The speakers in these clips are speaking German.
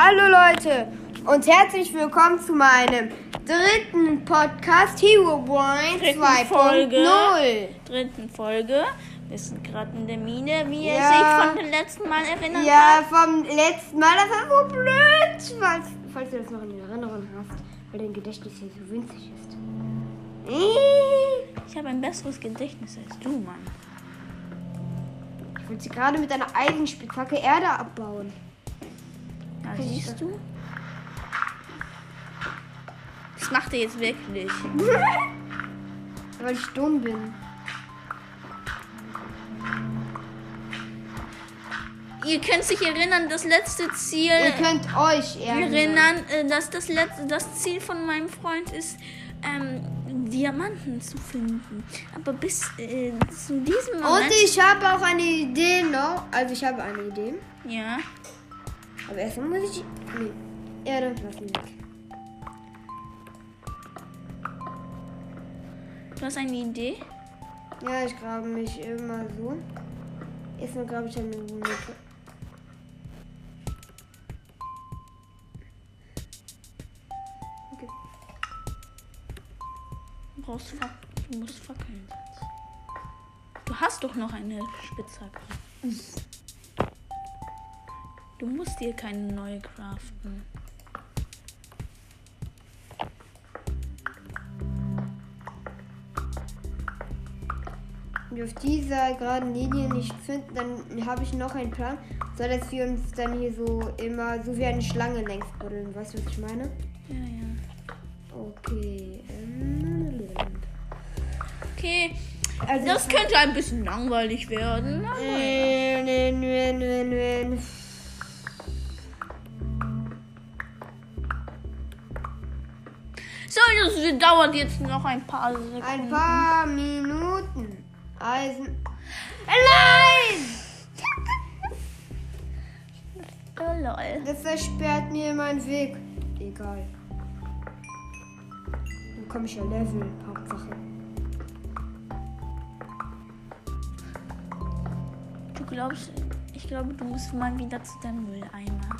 Hallo Leute und herzlich willkommen zu meinem dritten Podcast Hero Dritten 2.0. dritten Folge. Wir sind gerade in der Mine, wie ihr Ja. sich von dem letzten Mal erinnern Ja, vom letzten Mal, das war so blöd, falls, falls du das noch in Erinnerung hast, weil dein Gedächtnis hier so winzig ist. Ich habe ein besseres Gedächtnis als du, Mann. Ich wollte sie gerade mit einer Eisenspitzhacke Erde abbauen. Okay, siehst du? Das macht er jetzt wirklich. Weil ich dumm bin. Ihr könnt sich erinnern, das letzte Ziel. Ihr könnt euch ärgern. erinnern, äh, dass das letzte, das Ziel von meinem Freund ist, ähm, Diamanten zu finden. Aber bis äh, zu diesem Moment. Und ich habe auch eine Idee noch. Also ich habe eine Idee. ja. Aber erstmal muss ich. Nee. Erde lassen. Du hast eine Idee? Ja, ich grabe mich immer so. Erstmal grabe ich eine Lücke. Okay. Du brauchst du musst Fackeln setzen. Du hast doch noch eine Spitzhacke. Du musst dir keine neue craften. Auf dieser geraden Linie nicht finden, dann habe ich noch einen Plan. So dass wir uns dann hier so immer so wie eine Schlange längs buddeln. Weißt du, was ich meine? Ja, ja. Okay. Okay, Also das könnte ein bisschen langweilig werden. aber dauert jetzt noch ein paar Sekunden. Ein paar Minuten. Eisen. Nein! Oh, lol. Das versperrt mir meinen Weg. Egal. Dann komme ich ja Level. Hauptsache. Du glaubst, ich glaube, du musst mal wieder zu deinem Mülleimer.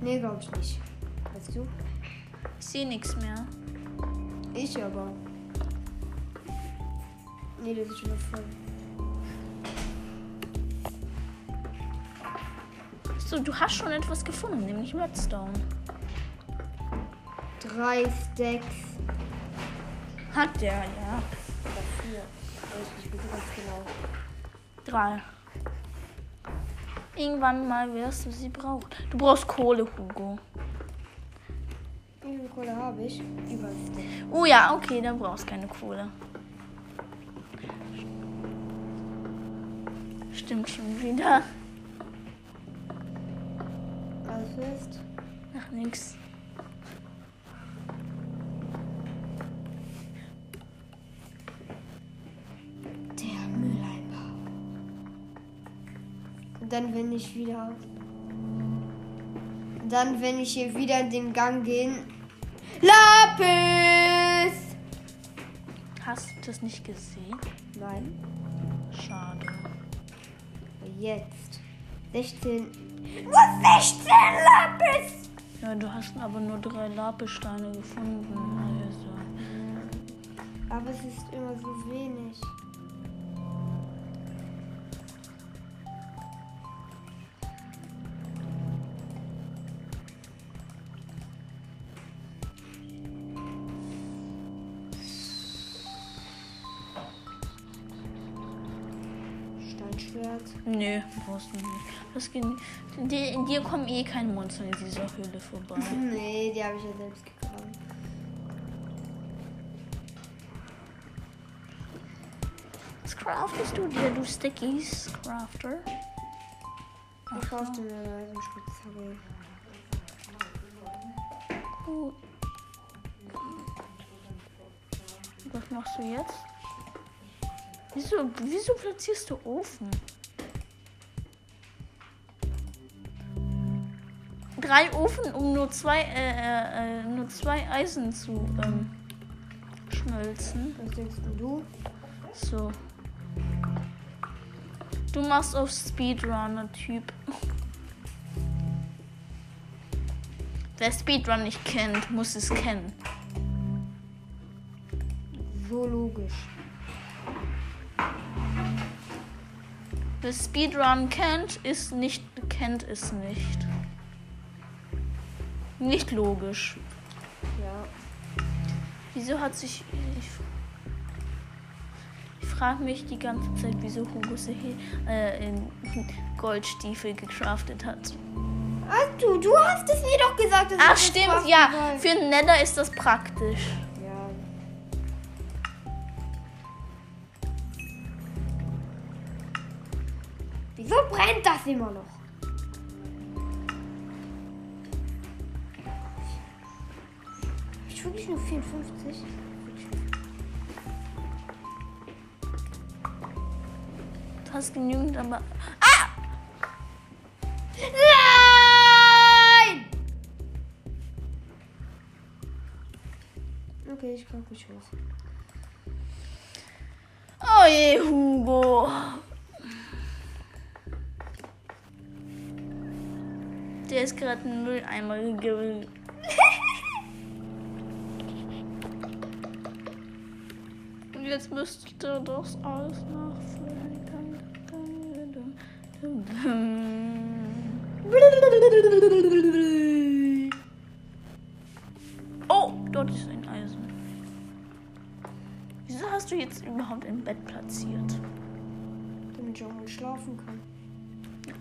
Nee, glaube ich nicht. Weißt du? Ich sehe nichts mehr. Ich aber. Nee, das ist schon voll. So, du hast schon etwas gefunden, nämlich Redstone. Drei Stacks. Hat der, ja. Oder vier. Mehr so ganz genau. Drei. Irgendwann mal wirst du sie brauchen. Du brauchst Kohle, Hugo. Wie viel Kohle habe ich? Über. Oh ja, okay, dann brauchst du keine Kohle. Stimmt schon wieder. Was ist? Ach, nix. Der Mülleimer. Dann, wenn ich wieder. Dann, wenn ich hier wieder in den Gang gehe. Lapis! Hast du das nicht gesehen? Nein. Schade. Jetzt. 16. Was? 16 Lapis! Ja, du hast aber nur drei Lapissteine gefunden. Also. Aber es ist immer so wenig. Steinschwert. Nö, brauchst du nicht. Das geht, in dir kommen eh keine Monster in dieser Höhle vorbei. Nee, die habe ich ja selbst gegraben. Was craftest du dir, du Stickies Crafter? Ich kaufte mir eine Eisenspitzhacke. Was machst du jetzt? Wieso, wieso platzierst du Ofen? Drei Ofen, um nur zwei, äh, äh, äh, nur zwei Eisen zu ähm, schmelzen. Was denkst du? So. Du machst auf Speedrunner-Typ. Wer Speedrun nicht kennt, muss es kennen. So logisch. Wer Speedrun kennt, ist nicht, kennt es nicht. Nicht logisch. Ja. Wieso hat sich. Ich, ich frage mich die ganze Zeit, wieso Hugo sich äh, in Goldstiefel gecraftet hat. Ach du, du hast es mir doch gesagt. Dass Ach, stimmt, ja. soll. Für einen Nether ist das praktisch. Wieso brennt das immer noch? Ich wirklich nur 54? Du hast genügend, aber. Nein! Okay, ich komm mich hoch. Oh je, Hugo. Der ist gerade ein Mülleimer gegangen. Und jetzt müsste das alles nachfüllen. Oh, dort ist ein Eisen. Wieso hast du jetzt überhaupt ein Bett platziert? Damit ich auch mal schlafen kann.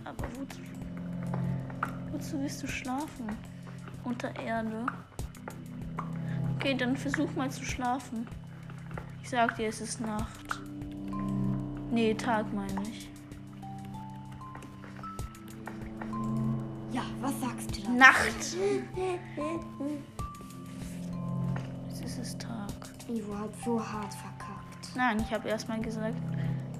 Aber wozu? Wozu willst du schlafen? Unter Erde. Okay, dann versuch mal zu schlafen. Ich sag dir, es ist Nacht. Nee, Tag meine ich. Ja, was sagst du da? Nacht! Jetzt ist es Tag. Ivo hat so hart verkackt. Nein, ich habe erstmal gesagt,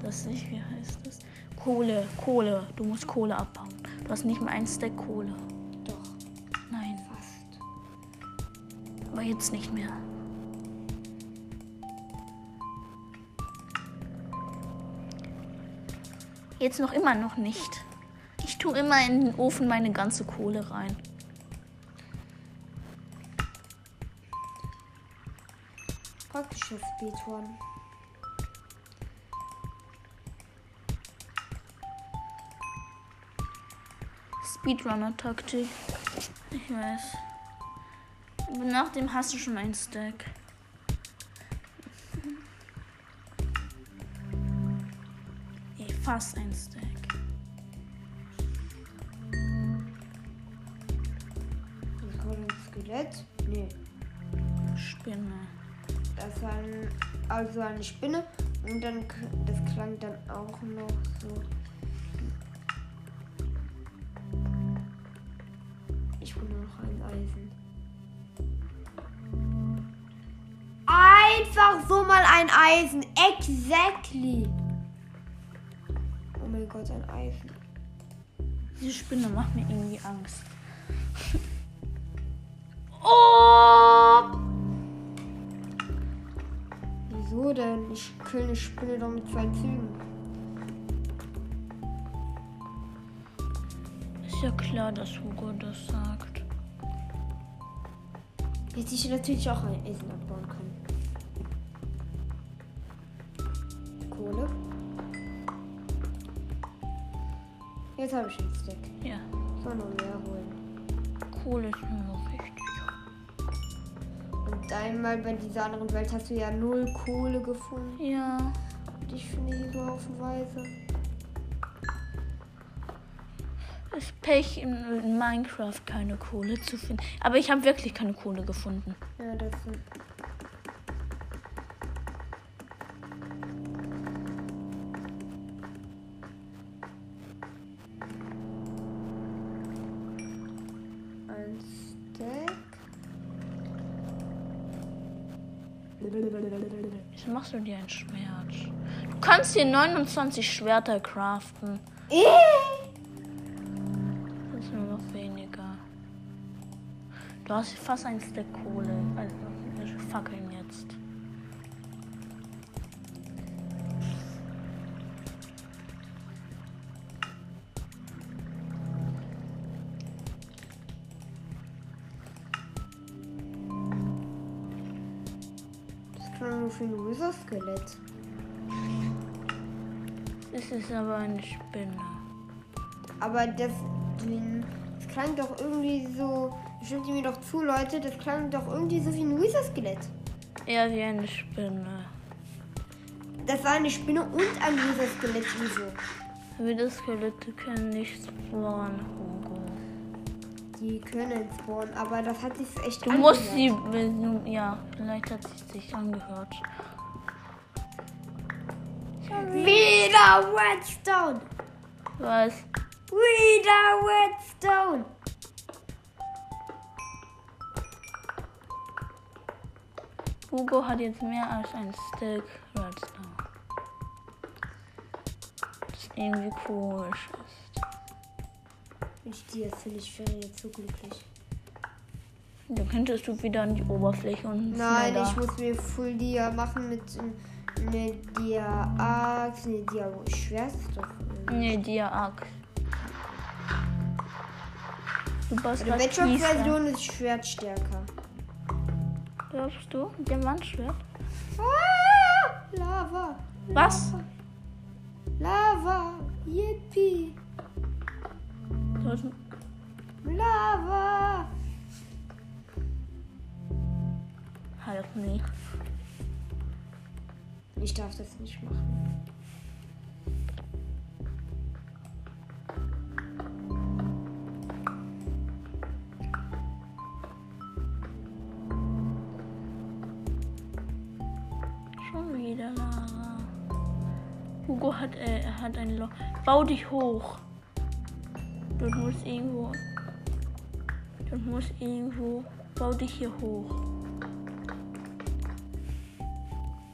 dass ich, wie heißt das? Kohle, Kohle. Du musst Kohle abbauen. Du hast nicht mal ein Stack Kohle. Doch, Nein, fast. aber jetzt nicht mehr. Jetzt noch immer noch nicht. Ich tue immer in den Ofen meine ganze Kohle rein. Praktisches Speedrun. Speedrunner-Taktik. Ich weiß. Aber nach dem hast du schon ein Stack. Ey, fast ein Stack. Ist gerade ein Skelett? Nee. Spinne. Das ist ein, also eine Spinne. Und dann, das klang dann auch noch so. Noch ein Eisen. Einfach so mal ein Eisen. Exactly. Oh mein Gott, ein Eisen. Diese Spinne macht mir irgendwie Angst. Oh! Wieso denn? Ich kill eine Spinne doch mit zwei Zügen. Ist ja klar, dass Hugo das sagt. Jetzt ich natürlich auch ein Eisen abbauen können. Kohle. Jetzt habe ich einen Stack. Ja, Soll noch mehr holen. Kohle ist mir noch wichtig. Und einmal bei dieser anderen Welt hast du ja null Kohle gefunden. Ja. Und ich finde hier so haufenweise. Ist Pech in, in Minecraft keine Kohle zu finden. Aber ich habe wirklich keine Kohle gefunden. Ja, das Stack. Wieso machst du dir ein Schwert? Du kannst dir 29 Schwerter craften. Du hast fast ein Stack Kohle. Also, Fackeln jetzt. Das klang nur für ein Loser-Skelett. Es ist aber eine Spinne. Aber das, das klang doch irgendwie so Stimmt ihr mir doch zu, Leute? Das klang doch irgendwie so wie ein Wither-Skelett. Eher wie eine Spinne. Das war eine Spinne und ein Wither-Skelett. Wieso? Wither-Skelette können nicht spawnen, Hugo. Die können spawnen, aber das hat sich echt Du angehört. musst sie. Ja, vielleicht hat sie sich angehört. Wieder Redstone! Was? Wieder Redstone! Hugo hat jetzt mehr als ein Stick Redstone. Das irgendwie komisch ist. Ich die jetzt finde, ich wäre jetzt so glücklich. Dann könntest du wieder an die Oberfläche und Nein, schneller. ich muss mir Full Dia machen mit einer Dia Axt, eine Dia Schwert. doch, Nee, dir Axt. Du baust Kies an. Bedrock-Version ist Schwert stärker. Glaubst du? Diamantschwert? Ah, Lava. Was? Lava. Yippie. Lava. Halt nicht. Ich darf das nicht machen. Hugo hat, äh, er hat ein Loch. Bau dich hoch. Du musst irgendwo. Du musst irgendwo. Bau dich hier hoch.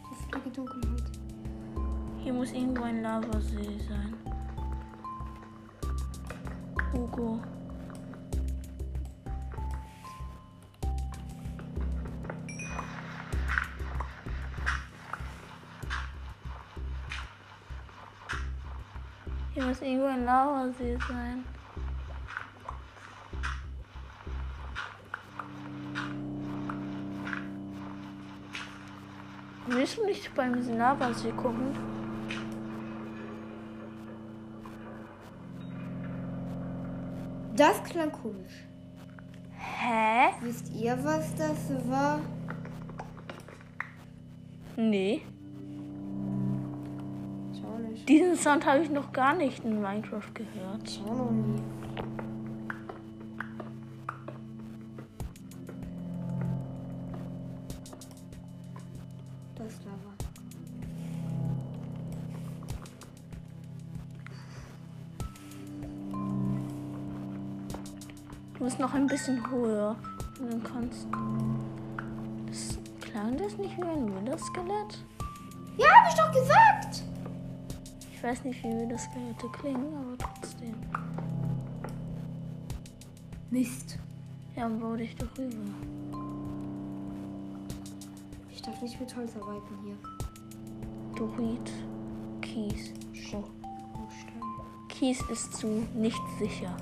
Das ist die Dunkelheit. Hier muss irgendwo ein Lavasee sein. Hugo. Muss irgendwo ein Lavasee sein. Willst du nicht beim Lavasee gucken? Das klang komisch. Hä? Wisst ihr, was das war? Nee. Sound habe ich noch gar nicht in Minecraft gehört. Schau noch nie. Das ist Lava. Du musst noch ein bisschen höher. Und dann kannst. Das, klang das nicht wie ein Wither-Skelett? Ja, hab ich doch gesagt! Ich weiß nicht, wie Wither-Skelette klingen, aber trotzdem. Mist. Ja, bau dich doch rüber. Ich darf nicht mit Holz arbeiten hier. Dorit. Kies. Oh. Oh, Stein. Kies ist zu nicht sicher.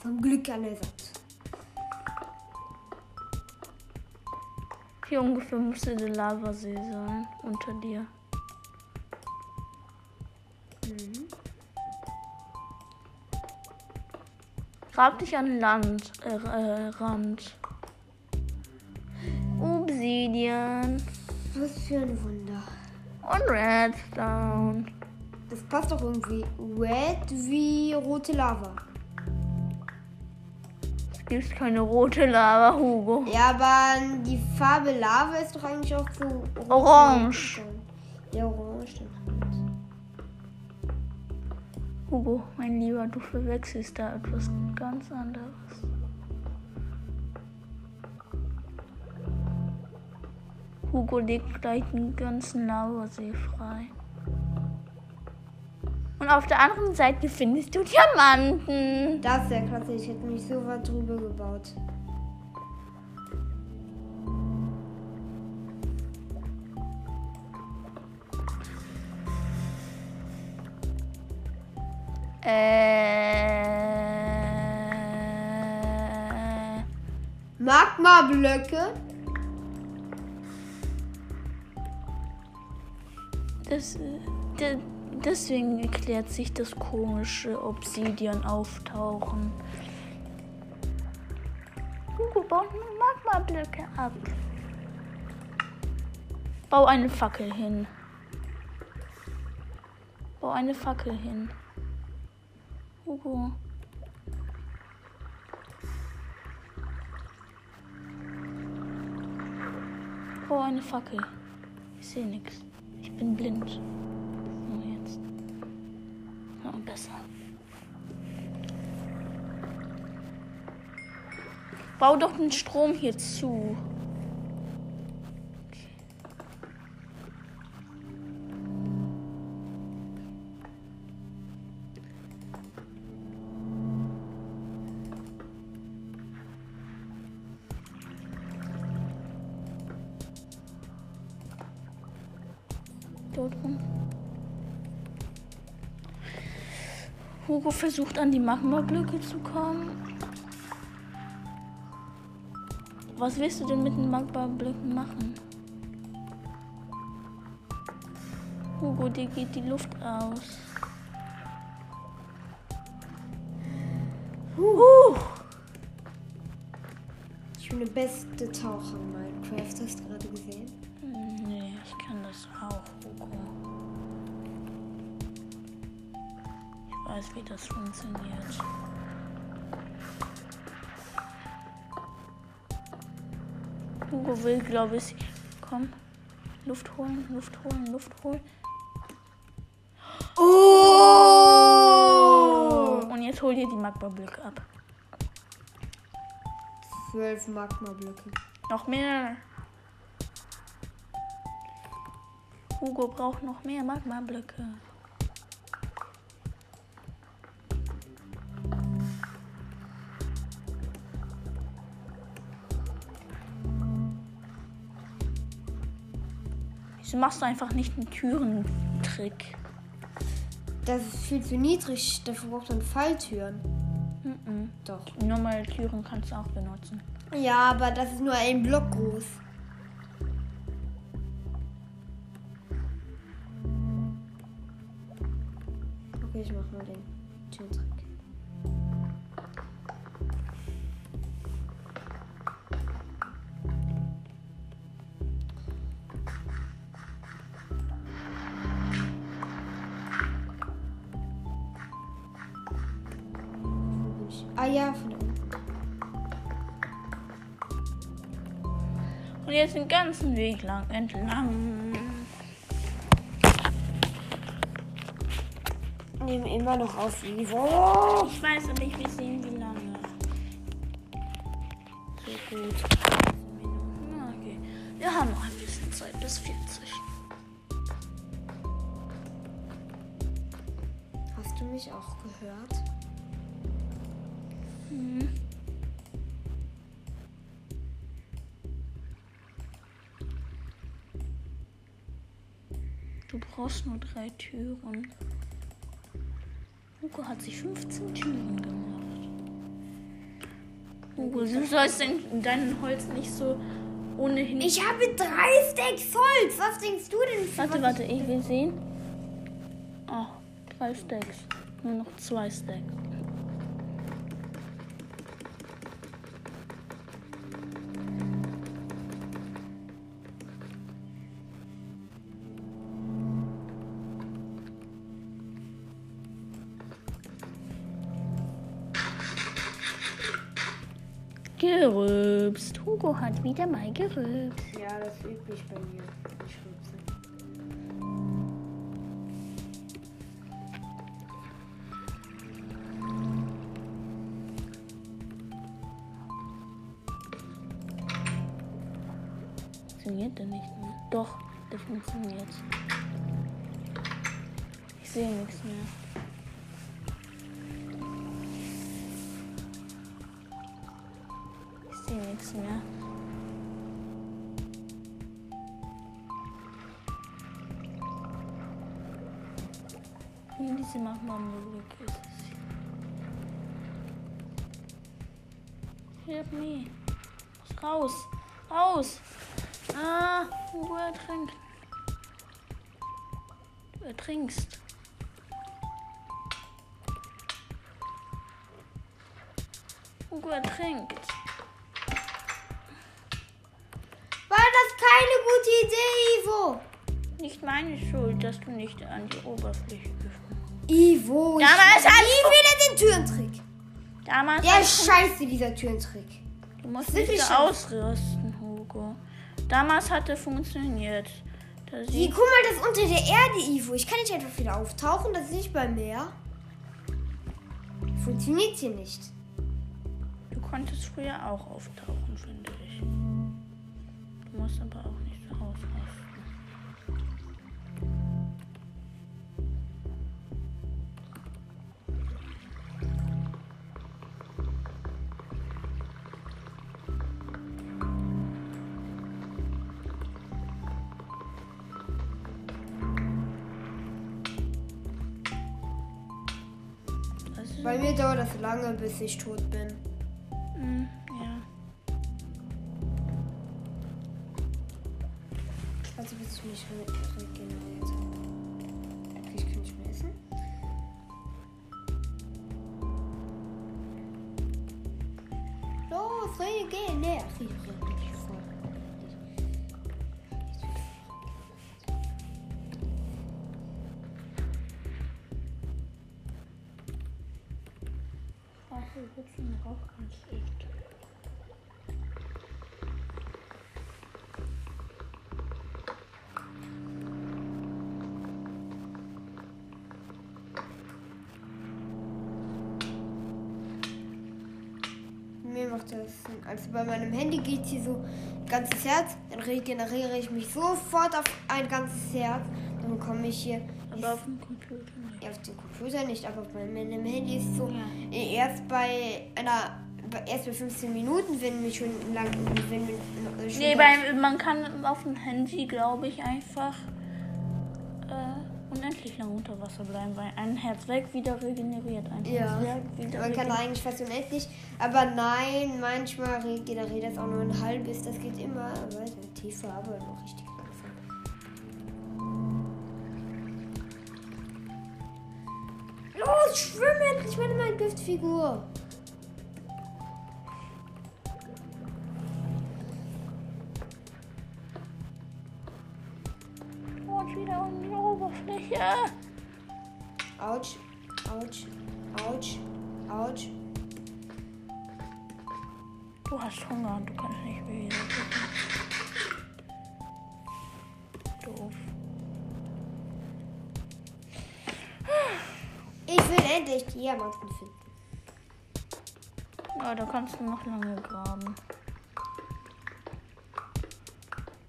Zum Glück an Hier ungefähr müsste der Lavasee sein. Unter dir. Mhm. Grab dich an Land, äh, äh, Rand. Obsidian Was für ein Wunder. und Redstone. Das passt doch irgendwie. Red wie rote Lava. Es gibt keine rote Lava, Hugo. Ja, aber die Farbe Lava ist doch eigentlich auch so rot. Orange. Ja, orange. Hugo, mein Lieber, du verwechselst da etwas ganz anderes. Hugo legt gleich den ganzen Lavasee frei. Und auf der anderen Seite findest du Diamanten. Das ist ja klasse. Ich hätte mich so weit drüber gebaut. Äh. Magma-Blöcke. Das, de, deswegen erklärt sich das komische Obsidian auftauchen. Hugo baut Magma-Blöcke ab. Bau eine Fackel hin. Bau eine Fackel hin. Hugo. Bau eine Fackel. Ich sehe nichts. Ich bin blind. Bau doch den Strom hier zu. Hugo versucht an die Magma-Blöcke zu kommen. Was willst du denn mit den Magma-Blöcken machen? Hugo, dir geht die Luft aus. Huh. Ich bin der beste Taucher in Minecraft. Hast du gerade gesehen? Hm, Nee, ich kann das auch, Hugo. Ich weiß, wie das funktioniert. Will, glaube ich. Komm. Luft holen, Luft holen, Luft holen. Oh! Und jetzt hol dir die Magma-Blöcke ab. Zwölf Magma-Blöcke. Noch mehr. Hugo braucht noch mehr Magma-Blöcke. Wieso machst du einfach nicht einen Türentrick? Das ist viel zu niedrig. Dafür braucht man Falltüren. Mhm. Doch. Normale Türen kannst du auch benutzen. Ja, aber das ist nur ein Block groß. Okay, ich mach mal den den ganzen Weg lang entlang. Nehmen immer noch auf Ivo. Ich weiß aber ich will sehen, wie lange. So gut. Okay. Wir haben noch ein bisschen Zeit bis 40. Hast du mich auch gehört? Mhm. Du brauchst nur drei Türen. Hugo hat sich 15 Türen gemacht. Hugo, du sollst dein, dein Holz nicht so ohnehin. Ich habe drei Stacks Holz. Was denkst du denn? Warte, warte, ich will sehen. Oh, drei Stacks. Nur noch zwei Stacks. Hugo hat wieder mal gerübst. Ja, das ist üblich bei mir. Ich rülpse. Funktioniert der nicht mehr? Doch, der funktioniert. Ich sehe nichts mehr. Ich sehe nichts mehr. Minisi yapmam gerekiyor. Help me. Raus. Raus. Ah, du ertrinkst. Du ertrinkst. Hugo ertrinkt. War das keine gute Idee, Ivo? Nicht meine Schuld, dass du nicht an die Oberfläche Ivo, Damals hat- nie wieder den Türentrick. Damals Der ist scheiße, dieser Türentrick. Du musst nicht wir so ausrüsten, Hugo. Damals hat er funktioniert. Wie, guck mal, das ist unter der Erde, Ivo. Ich kann nicht einfach wieder auftauchen, das ist nicht beim Meer. Funktioniert hier nicht. du konntest früher auch auftauchen, finde ich. Du musst aber auch Bei mir dauert das lange, bis ich tot bin. Handy geht hier so ein ganzes Herz. Dann regeneriere ich mich sofort auf ein ganzes Herz. Dann bekomme ich hier. Aber auf dem Computer nicht. Ja, auf dem Computer nicht, aber bei meinem Handy ist es so. Ja. Erst bei einer. Erst bei 15 Minuten, wenn mich schon lang. Wenn, äh, schon Nee, bei, man kann auf dem Handy, glaube ich, einfach äh, unendlich lang unter Wasser bleiben, weil ein Herz weg wieder regeneriert. Ein Ja, Herz weg wieder man kann eigentlich fast unendlich. Aber nein, manchmal regeneriert das auch nur ein halbes. Das geht immer weiter tiefer, aber noch richtig langsam. Los, schwimm endlich mal in meine Giftfigur. Ich endlich Diamanten finden. Ja, da kannst du noch lange graben.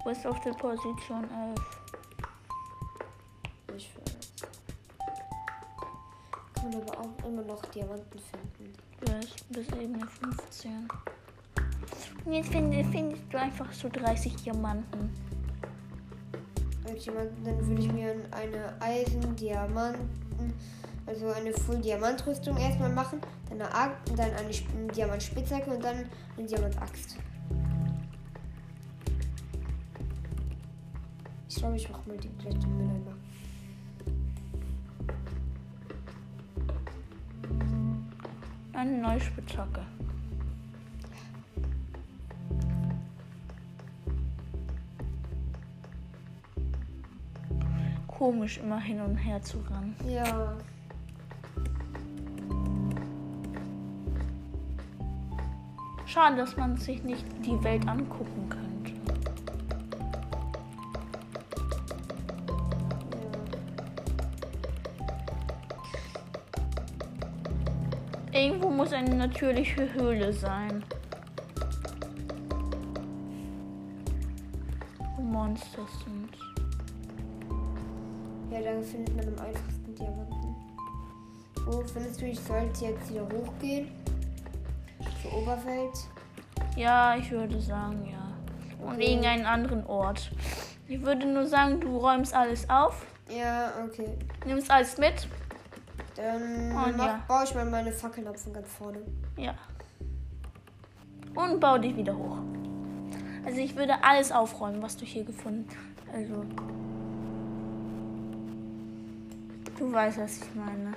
Wo ist auf der Position 11? Ich will. Kann man aber auch immer noch Diamanten finden. Ja, ist bis Ebene 15. Und jetzt find, findest du einfach so 30 Diamanten. Als dann würde ich mir eine Eisen, Diamanten, also eine Full Diamantrüstung erstmal machen, dann eine, Ag- dann eine Sp- Diamantspitzhacke und dann eine Diamantaxt. Ich glaube, ich mache mal die gleich den Mülleimer. Eine neue Spitzhacke. Komisch, immer hin und her zu rennen. Ja. Schade, dass man sich nicht die Welt angucken könnte. Irgendwo muss eine natürliche Höhle sein. Wo Monster sind. Ja, da findet man am einfachsten Diamanten. Wo findest du, ich sollte jetzt wieder hochgehen? Zur Oberwelt. Ja, ich würde sagen, ja. Und Okay. irgendeinen anderen Ort. Ich würde nur sagen, du räumst alles auf, Ja, okay. nimmst alles mit. Dann Und mach, ja. baue ich mal meine Fackeln ab von ganz vorne. Ja. Und bau dich wieder hoch. Also ich würde alles aufräumen, was du hier gefunden hast. Also. Du weißt, was ich meine.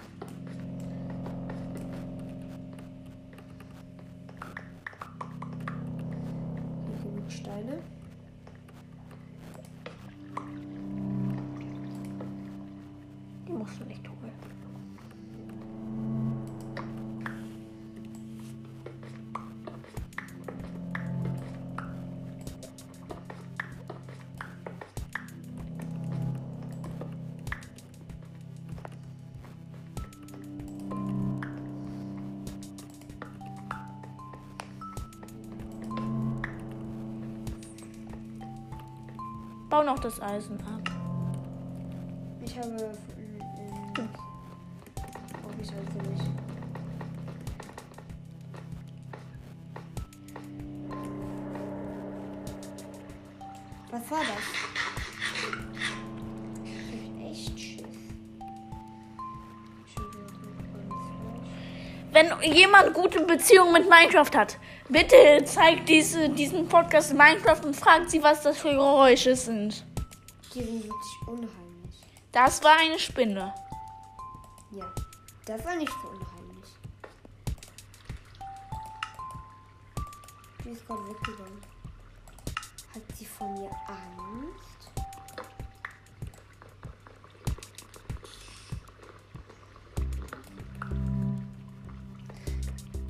Bau noch das Eisen ab. Ich habe. mm, Brauche ich also nicht. Was war das? Echt Schiss. Wenn jemand gute Beziehung mit Minecraft hat, bitte zeigt diese, diesen Podcast Minecraft und fragt sie, was das für Geräusche sind. Sind wirklich unheimlich. Das war eine Spinne. Ja, das war nicht so unheimlich. Die ist gerade weggegangen. Hat sie von mir Angst?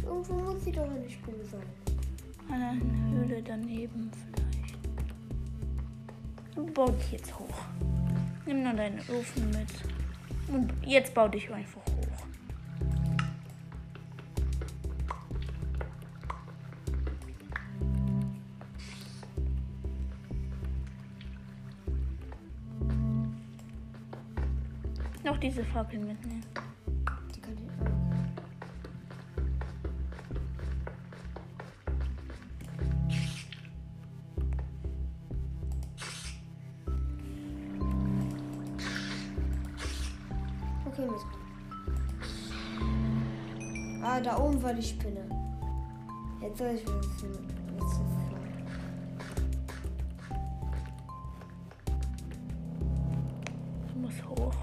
Irgendwo muss sie doch eine Spinne sein. An einer Höhle daneben. Bau dich jetzt hoch. Nimm nur deinen Ofen mit. Und jetzt bau dich einfach hoch. Noch diese Fackel mitnehmen. Soll ich ist Du musst hoch.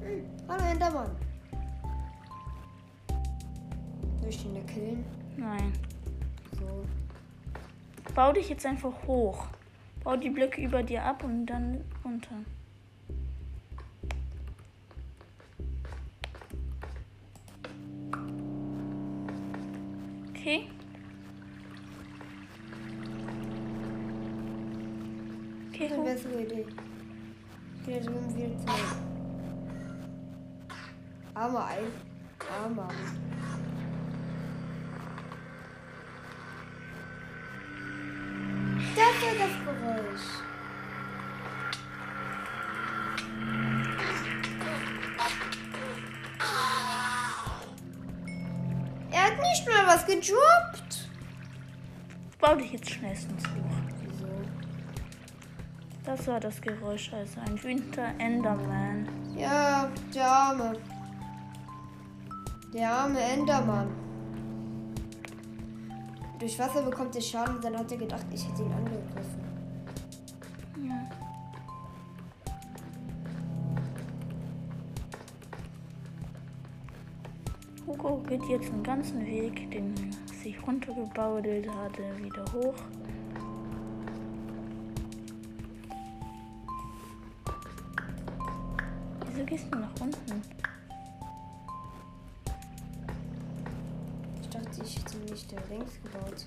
Hm, hallo Endermann. Soll ich den da killen? Nein. So. Bau dich jetzt einfach hoch. Bau die Blöcke über dir ab und dann runter. Okay. Okay, Eine hoch. bessere Idee. Wieder gedroppt. Bau dich jetzt schnellstens hoch. Wieso? Das war das Geräusch, also ein wütender Enderman. Ja, der Arme. Der arme Endermann. Durch Wasser bekommt er Schaden dann hat er gedacht, ich hätte ihn angegriffen. Geht jetzt den ganzen Weg, den sich runtergebaudelt hatte, wieder hoch. Wieso gehst du nach unten? Ich dachte, ich hätte nicht da längs gebaut.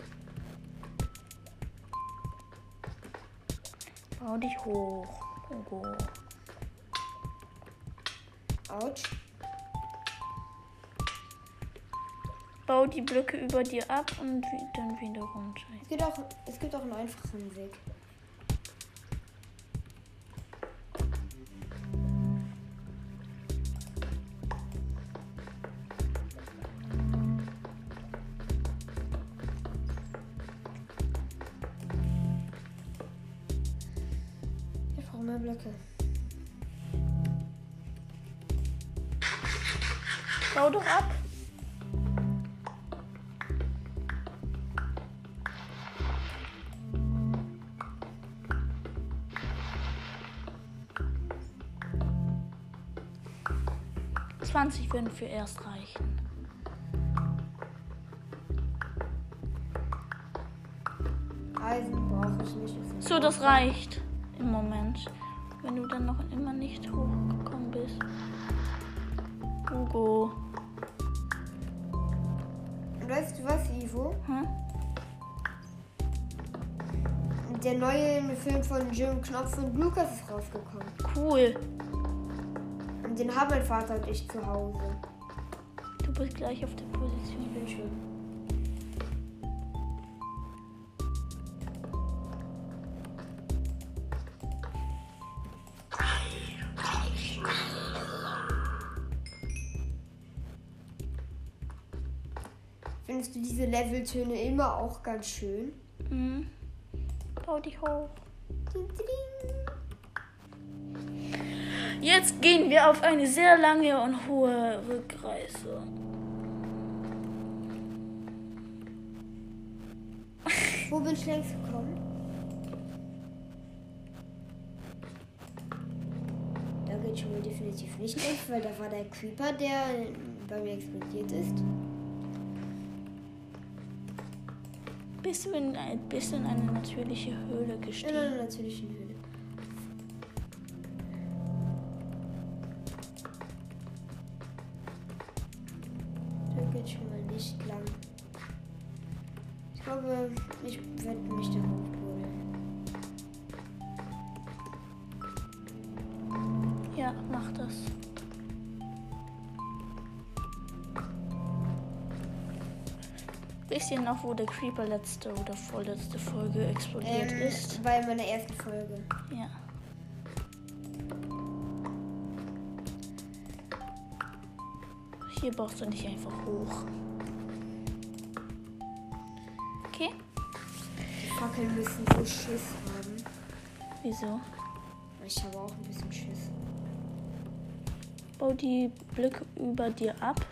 Bau dich hoch, Hugo. Autsch. Bau die Blöcke über dir ab und dann wieder runter. Es gibt auch, es gibt auch einen einfachen Weg. 20 würden für erst reichen. Eisen brauche ich nicht. So, das reicht im Moment. Wenn du dann noch immer nicht hochgekommen bist. Hugo. Weißt du was, Ivo? Hm? Der neue Film von Jim Knopf und Lukas ist rausgekommen. Cool. Und den haben mein Vater und ich zu Hause. Du bist gleich auf der Position. Ich bin schön. Findest du diese Leveltöne immer auch ganz schön? Mhm. Bau dich hoch. Jetzt gehen wir auf eine sehr lange und hohe Rückreise. Wo bin ich längst gekommen? Da geht schon mal definitiv nicht längst, weil da war der Creeper, der bei mir explodiert ist. Bist du in, bist du in eine natürliche Höhle In gestiegen? einer natürlichen Höhle. Wisst ihr noch, wo der Creeper letzte oder vorletzte Folge explodiert Ähm, ist? bei meiner ersten Folge. Ja. Hier brauchst du nicht einfach hoch. Okay. Die Fackeln müssen so Schiss haben. Wieso? Ich habe auch ein bisschen Schiss. Bau die Blöcke über dir ab.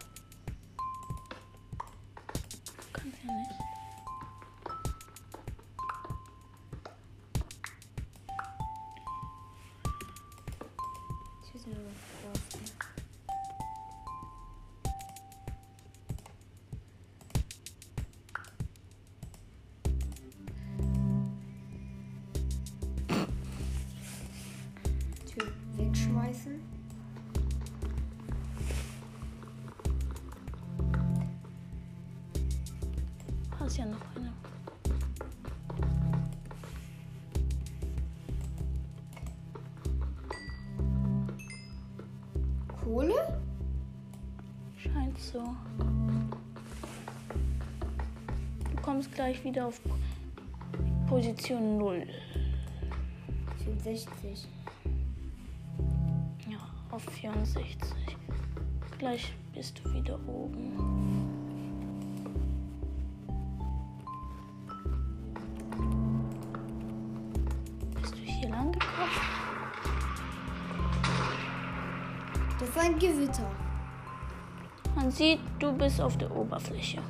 Wieder auf Position 0. 64. Ja, auf 64. Gleich bist du wieder oben. Bist du hier lang gekommen? Das ist ein Gewitter. Man sieht, du bist auf der Oberfläche.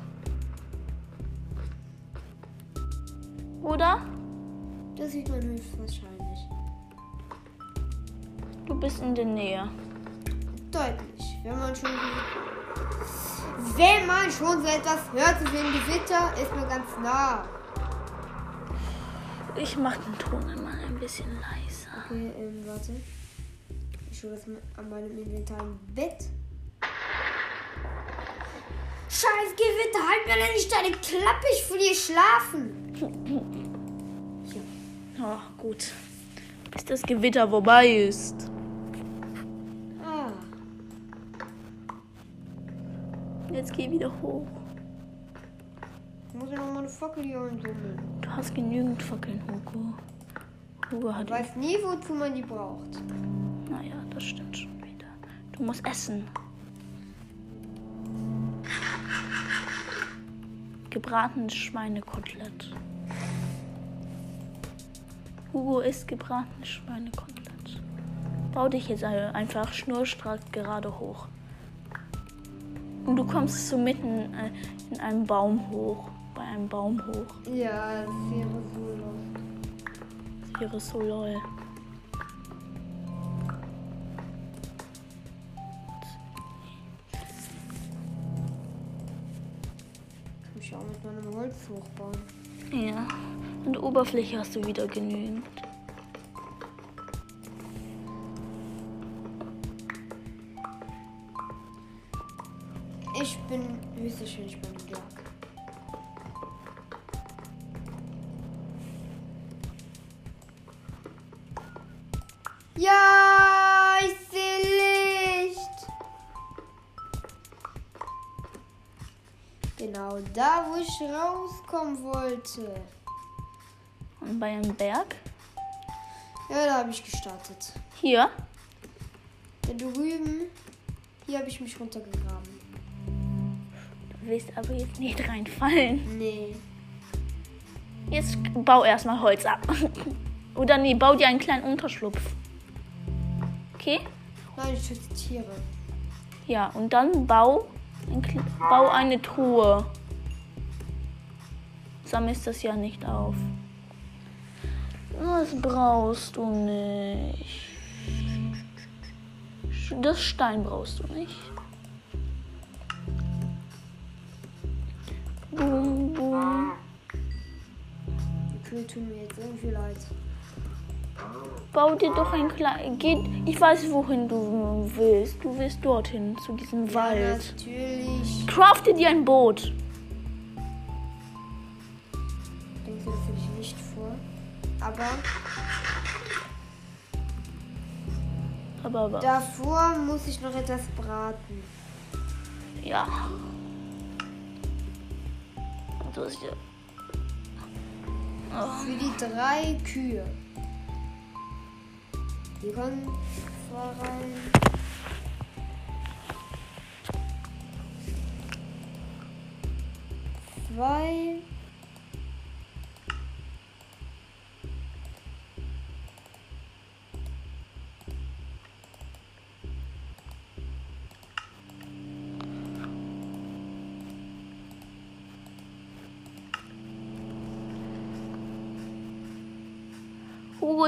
Oder? Das sieht man höchstwahrscheinlich. Du bist in der Nähe. Deutlich. Wenn man schon. Wenn man schon so etwas hört, so wie ein Gewitter, ist man ganz nah. Ich mach den Ton immer ein bisschen leiser. Okay, ähm, warte. Ich schaue das an meinem Inventar im Bett. Scheiß Gewitter, halt mir denn nicht deine Klappe, ich will hier schlafen. Oh, gut. Bis das Gewitter vorbei ist. Ah, Jetzt geh wieder hoch. ich muss ja noch mal eine Fackel hier umsummeln. Du hast genügend Fackeln, Hugo. Hugo hat. Ich weiß nie, wozu man die braucht. Naja, das stimmt schon wieder. Du musst essen. Gebratenes Schweinekotelett. Hugo isst gebratenes Schweinekotelett. Bau dich jetzt einfach schnurstracks gerade hoch. Und du kommst so mitten äh, in einem Baum hoch. Bei einem Baum hoch. Ja, das wäre so lost. Das wäre so lol. Kann ich auch mit meinem Holz hochbauen. Ja. Und Oberfläche hast du wieder genügend. Ich bin höchstwahrscheinlich beim Berg. Ja, ich sehe Licht. Genau da, wo ich rauskommen wollte. Bei einem Berg? Ja, da habe ich gestartet. Hier? Da drüben, hier habe ich mich runtergegraben. Du willst aber jetzt nicht reinfallen. Nee. Jetzt bau erstmal Holz ab. Oder nee, bau dir einen kleinen Unterschlupf. Okay? Nein, ich schütze Tiere. Ja, und dann bau, ein, bau eine Truhe. Sammelst das ja nicht auf. Das brauchst du nicht. Das Stein brauchst du nicht. Boom, boom. Die Kühe tun mir jetzt irgendwie leid. Bau dir doch ein kleines. Geht. Ich weiß, wohin du willst. Du willst dorthin, zu diesem Ja, Wald. natürlich. Crafte dir ein Boot. Denkst du, das hätte ich nicht. Aber Aber, aber. davor muss ich noch etwas braten. Ja. So ist ja. Oh. Für die drei Kühe. Die kommen zwar rein. Zwei.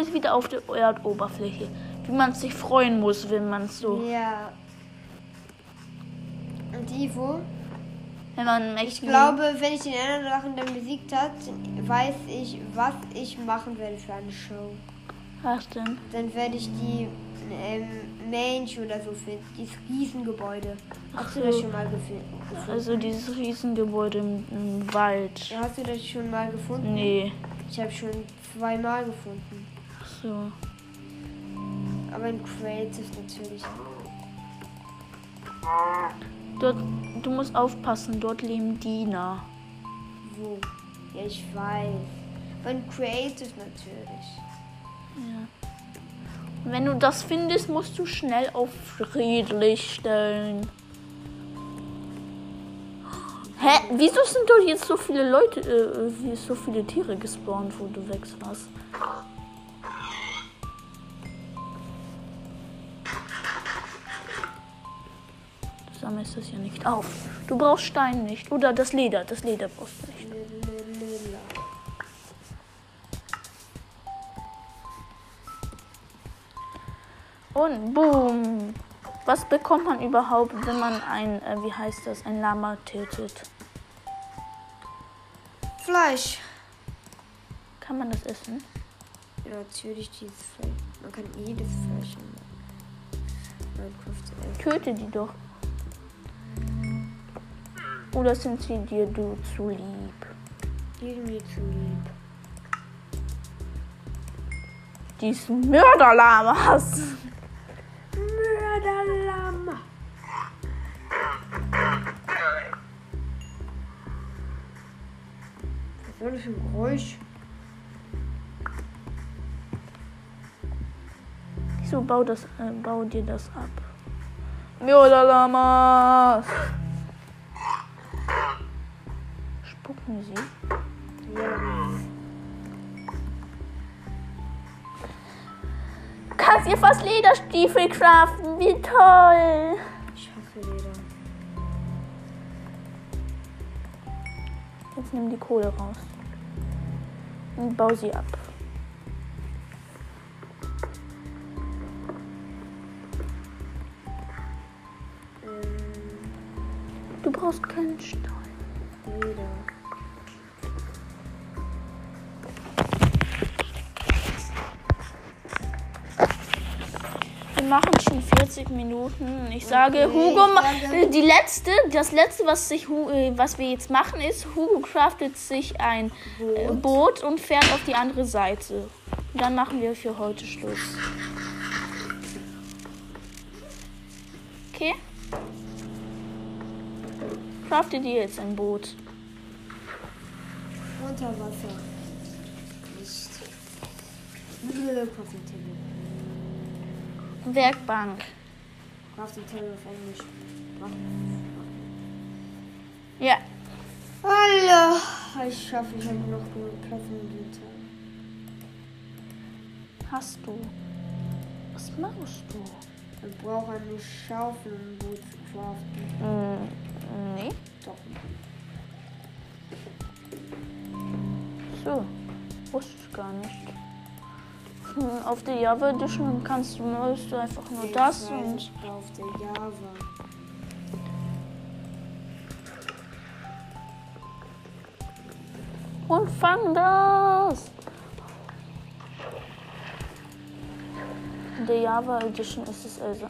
Ist wieder auf der Erdoberfläche. Wie man sich freuen muss, wenn man so. Ja. Und Ivo? Wenn man echt. Ich glaube, wenn ich den anderen Drachen dann besiegt hat, weiß ich, was ich machen werde für eine Show. Was denn? Dann werde ich die ähm, Mange oder so finden. Dieses Riesengebäude. Hast du so. das schon mal gefunden? Also dieses Riesengebäude im, im Wald. Ja, hast du das schon mal gefunden? Nee. Ich habe schon zweimal gefunden. So. Aber in Creative natürlich. Dort, du musst aufpassen, dort leben Diener. Wo? Ja, ich weiß. Aber in Creative natürlich. Ja. Wenn du das findest, musst du schnell auf friedlich stellen. Hä? Wieso sind dort jetzt so viele Leute, äh, wie so viele Tiere gespawnt, wo du weg warst? Sammelst das ja nicht auf. Du brauchst Stein nicht. Oder das Leder. Das Leder brauchst du nicht. Und boom. Was bekommt man überhaupt, wenn man ein, äh, wie heißt das, ein Lama tötet? Fleisch. Kann man das essen? Ja, natürlich dieses Fleisch. Man kann jedes Fleisch in Minecraft essen. Töte die doch. Oder sind sie dir du zu lieb? Die sind mir zu lieb. Dies Mörderlamas. Mörderlama. Was soll das für ein Geräusch? Wieso bau, das, äh, bau dir das ab? Mörderlamas. Ja. Kannst dir fast Lederstiefel craften. Wie toll. Ich hasse Leder. Jetzt nimm die Kohle raus. Und bau sie ab. Du brauchst keinen Stahl. Leder. 20 Minuten. Ich sage, okay, Hugo, ich sage, die letzte, das letzte, was, sich, äh, was wir jetzt machen, ist, Hugo craftet sich ein äh, Boot, Boot und fährt auf die andere Seite. Dann machen wir für heute Schluss. Okay? Craftet ihr jetzt ein Boot? Unter Wasser. Nicht. Höhle Werkbank. Crafting Table auf Englisch. Ja. Allah, ich schaffe, ich habe noch genug Platz im Winter. Hast du. Was machst du? Wir brauchen eine Schaufel, um Boot zu craften. Hm, nee. Doch. So, wusste ich gar nicht. Hm, Auf der Java Edition kannst du, musst du einfach nur das Ich weiß, und auf der Java. und fang das. In der Java Edition ist es also.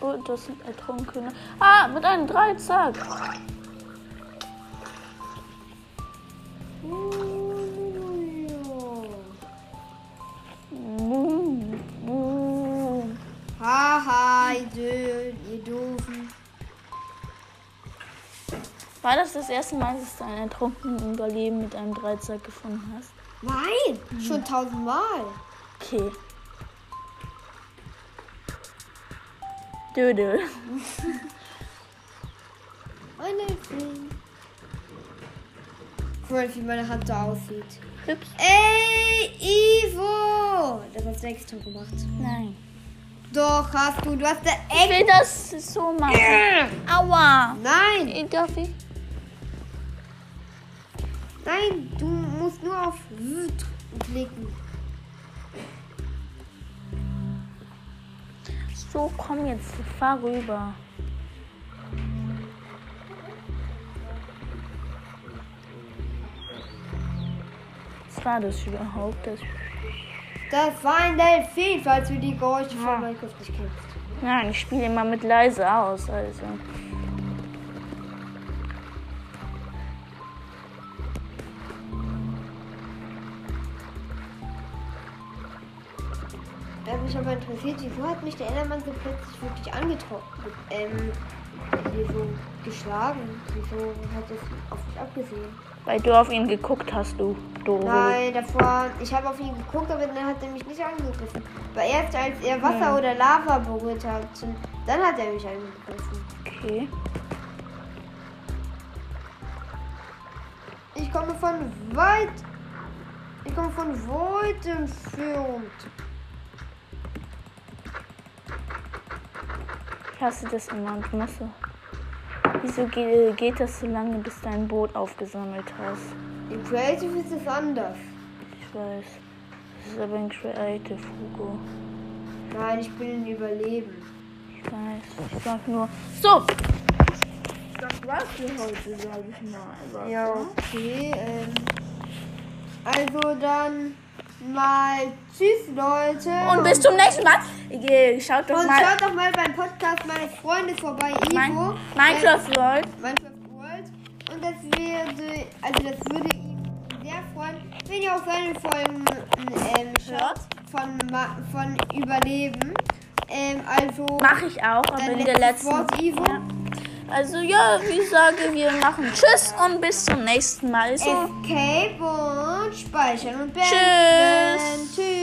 Oh, das sind Ertrunkene. Ah, mit einem Dreizack. Boom, Haha, ihr, Doofen. War das das erste Mal, dass du einen ertrunkenen Überleben mit einem Dreizack gefunden hast? Nein, schon tausendmal. Okay. Dödel. Ein Delfin. Guck mal, wie meine Hand da aussieht. Ups. Ey, Ivo! Das hast du extra gemacht. Nein. Doch, hast du. Du hast da Ich extra. will das so machen. Aua. Nein, Äh, Darf ich? nein, du musst nur auf W klicken. So, komm jetzt, fahr rüber. Was war das überhaupt? Das Das war ein Delfin, falls du die Geräusche von Minecraft nicht kennst. Nein, ich spiele immer mit leise aus, also. Was mich aber interessiert, wieso hat mich der Endermann so plötzlich wirklich angetroffen? Ähm, hier so geschlagen. Wieso hat das auf mich abgesehen? Weil du auf ihn geguckt hast, du doof. Nein, davor, ich habe auf ihn geguckt, aber dann hat er mich nicht angegriffen. Weil erst als er Wasser oder Lava berührt hat, dann hat er mich angegriffen. Okay. Ich komme von weit. Ich komme von weit entfernt. Ich hasse das immer und Masse. Wieso ge geht das so lange, bis du ein Boot aufgesammelt hast? In Creative ist es anders. Ich weiß. Das ist aber ein Creative, Hugo. Nein, ich bin in Überleben. Ich weiß. Ich sag nur. So! Das war's für heute, sag ich mal. Ja, okay. Ähm, also dann mal tschüss, Leute. Und bis zum nächsten Mal. Äh, Schaut doch Und mal. schaut doch mal beim Podcast meines Freundes vorbei, Ivo. Mein, Minecraft World. Ähm, Minecraft World. Und das würde, also das würde ihn sehr freuen, wenn ihr auch seine Folgen ähm, schaut von, von Überleben. Ähm, also Mache ich auch, aber in der letztes letzten. Wort, Ivo? Ja. Also ja, wie sage, wir machen Tschüss und bis zum nächsten Mal. So. Escape und Speichern und beenden. Tschüss.